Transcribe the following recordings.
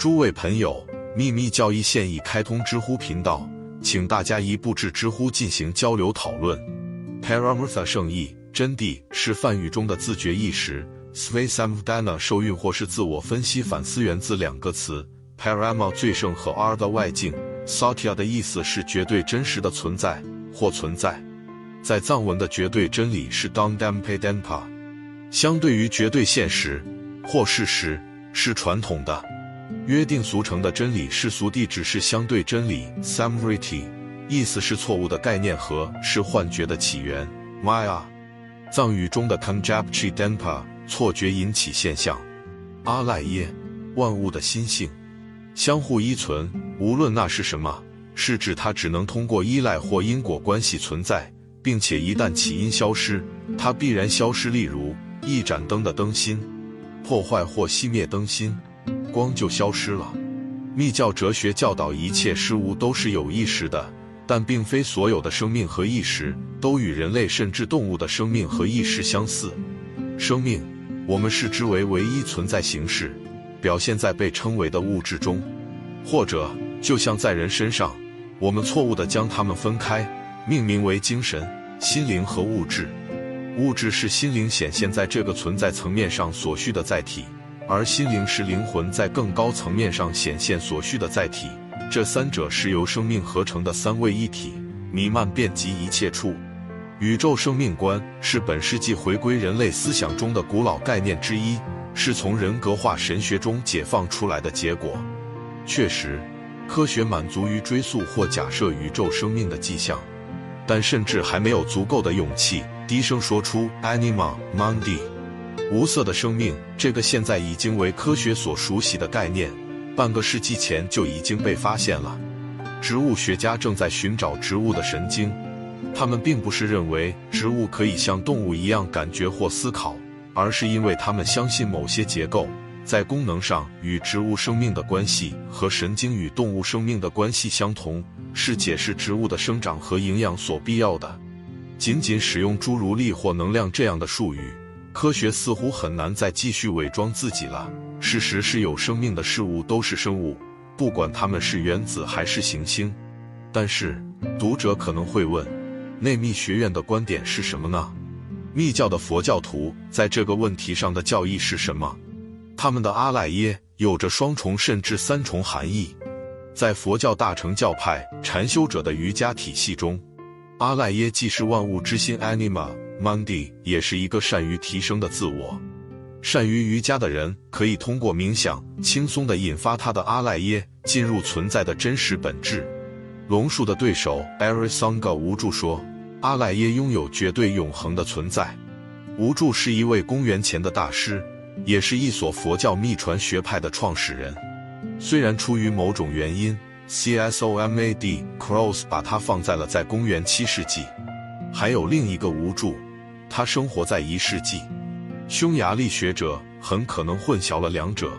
诸位朋友，秘密教义现已开通知乎频道，请大家一步至知乎进行交流讨论。Paramartha 圣意真谛是梵语中的自觉意识 svasam dana 受孕或是自我分析反思源自两个词，Parama 最盛和 R 的外境，Satya 的意思是绝对真实的存在或存在。在藏文的绝对真理是 Dangdampedanpa，相对于绝对现实或事实是传统的。约定俗成的真理，世俗地只是相对真理 （Samvriti），意思是错误的概念和是幻觉的起源 （Maya）。藏语中的 Kanjapchi Denpa，错觉引起现象。阿赖耶，万物的心性，相互依存，无论那是什么，是指它只能通过依赖或因果关系存在，并且一旦起因消失，它必然消失。例如，一盏灯的灯芯破坏或熄灭灯芯。光就消失了。密教哲学教导一切事物都是有意识的，但并非所有的生命和意识都与人类甚至动物的生命和意识相似。生命，我们视之为唯一存在形式，表现在被称为的物质中，或者就像在人身上，我们错误地将它们分开，命名为精神、心灵和物质。物质是心灵显现在这个存在层面上所需的载体。而心灵是灵魂在更高层面上显现所需的载体，这三者是由生命合成的三位一体，弥漫遍及一切处。宇宙生命观是本世纪回归人类思想中的古老概念之一，是从人格化神学中解放出来的结果。确实，科学满足于追溯或假设宇宙生命的迹象，但甚至还没有足够的勇气低声说出 “Anima Mundi”。无色的生命，这个现在已经为科学所熟悉的概念，半个世纪前就已经被发现了。植物学家正在寻找植物的神经，他们并不是认为植物可以像动物一样感觉或思考，而是因为他们相信某些结构在功能上与植物生命的关系和神经与动物生命的关系相同，是解释植物的生长和营养所必要的。仅仅使用诸如力或能量这样的术语。科学似乎很难再继续伪装自己了。事实是有生命的事物都是生物，不管它们是原子还是行星。但是，读者可能会问，内密学院的观点是什么呢？密教的佛教徒在这个问题上的教义是什么？他们的阿赖耶有着双重甚至三重含义。在佛教大乘教派禅修者的瑜伽体系中，阿赖耶既是万物之心 （Anima）。Mundi 也是一个善于提升的自我。善于瑜伽的人可以通过冥想轻松地引发他的阿赖耶进入存在的真实本质。龙树的对手 Arisanga 无助说，阿赖耶拥有绝对永恒的存在。无助是一位公元前的大师，也是一所佛教秘传学派的创始人。虽然出于某种原因，Csomad Cross 把他放在了在公元七世纪。还有另一个无助。他生活在一世纪，匈牙利学者很可能混淆了两者。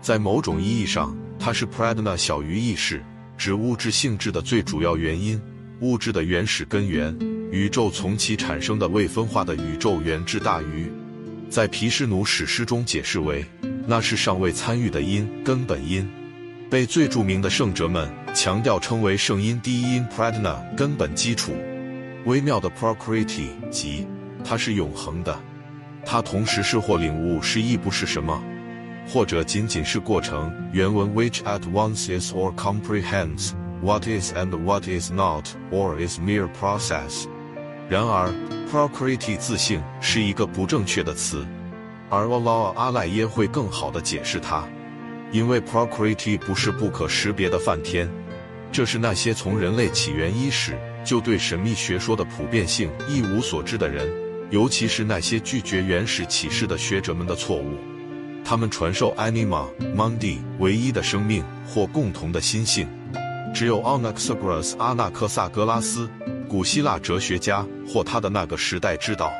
在某种意义上，它是 Pradna 小于意识，指物质性质的最主要原因，物质的原始根源，宇宙从其产生的未分化的宇宙原质大于。在毗湿奴史诗中解释为，那是尚未参与的因，根本因，被最著名的圣哲们。强调称为圣音低音 Pradna 根本基础。微妙的 Prokriti 即它是永恒的，它同时是或领悟是亦不是什么，或者仅仅是过程。原文 which at once is or comprehends what is and what is not or is mere process。然而，Prokriti 自性是一个不正确的词，而 Allah 阿赖耶会更好的解释它，因为 Prokriti 不是不可识别的梵天，这是那些从人类起源伊始。就对神秘学说的普遍性一无所知的人，尤其是那些拒绝原始启示的学者们的错误。他们传授 Anima Mundi 唯一的生命或共同的心性。只有 Anaxagoras 阿纳克萨格拉斯，古希腊哲学家或他的那个时代知道，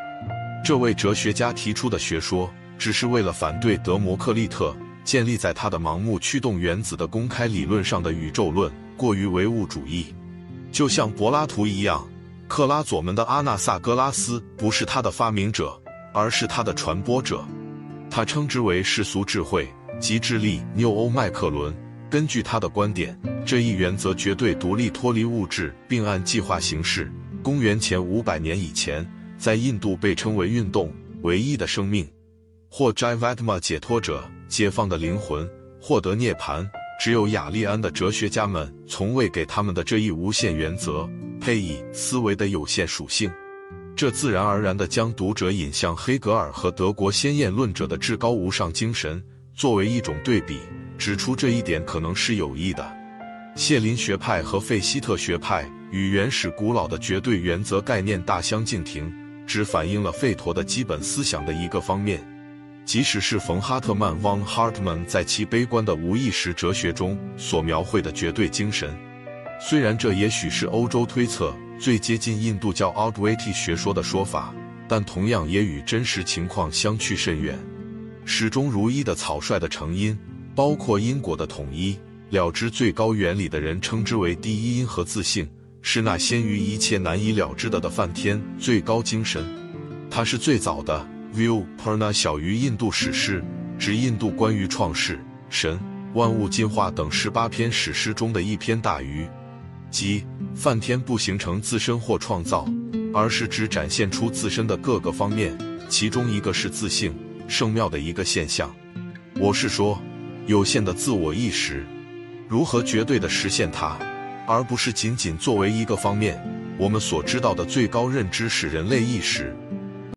这位哲学家提出的学说，只是为了反对德摩克利特建立在他的盲目驱动原子的公开理论上的宇宙论过于唯物主义。就像柏拉图一样，克拉佐门的阿纳萨格拉斯不是他的发明者，而是他的传播者。他称之为世俗智慧及智力。纽欧麦克伦根据他的观点，这一原则绝对独立脱离物质，并按计划行事。公元前五百年以前，在印度被称为运动唯一的生命，或 Jivatma 解脱者解放的灵魂获得涅槃。只有雅利安的哲学家们从未给他们的这一无限原则配以思维的有限属性，这自然而然地将读者引向黑格尔和德国先验论者的至高无上精神作为一种对比。指出这一点可能是有益的。谢林学派和费希特学派与原始古老的绝对原则概念大相径庭，只反映了费陀的基本思想的一个方面。即使是冯哈特曼 （von Hartmann） 在其悲观的无意识哲学中所描绘的绝对精神，虽然这也许是欧洲推测最接近印度教奥 i t 学说的说法，但同样也与真实情况相去甚远。始终如一的草率的成因，包括因果的统一，了知最高原理的人称之为第一因和自性，是那先于一切难以了知的的梵天最高精神，它是最早的。View Purna 小于印度史诗，指印度关于创世、神、万物进化等十八篇史诗中的一篇大于，即梵天不形成自身或创造，而是指展现出自身的各个方面，其中一个是自性，圣妙的一个现象。我是说，有限的自我意识如何绝对的实现它，而不是仅仅作为一个方面。我们所知道的最高认知是人类意识。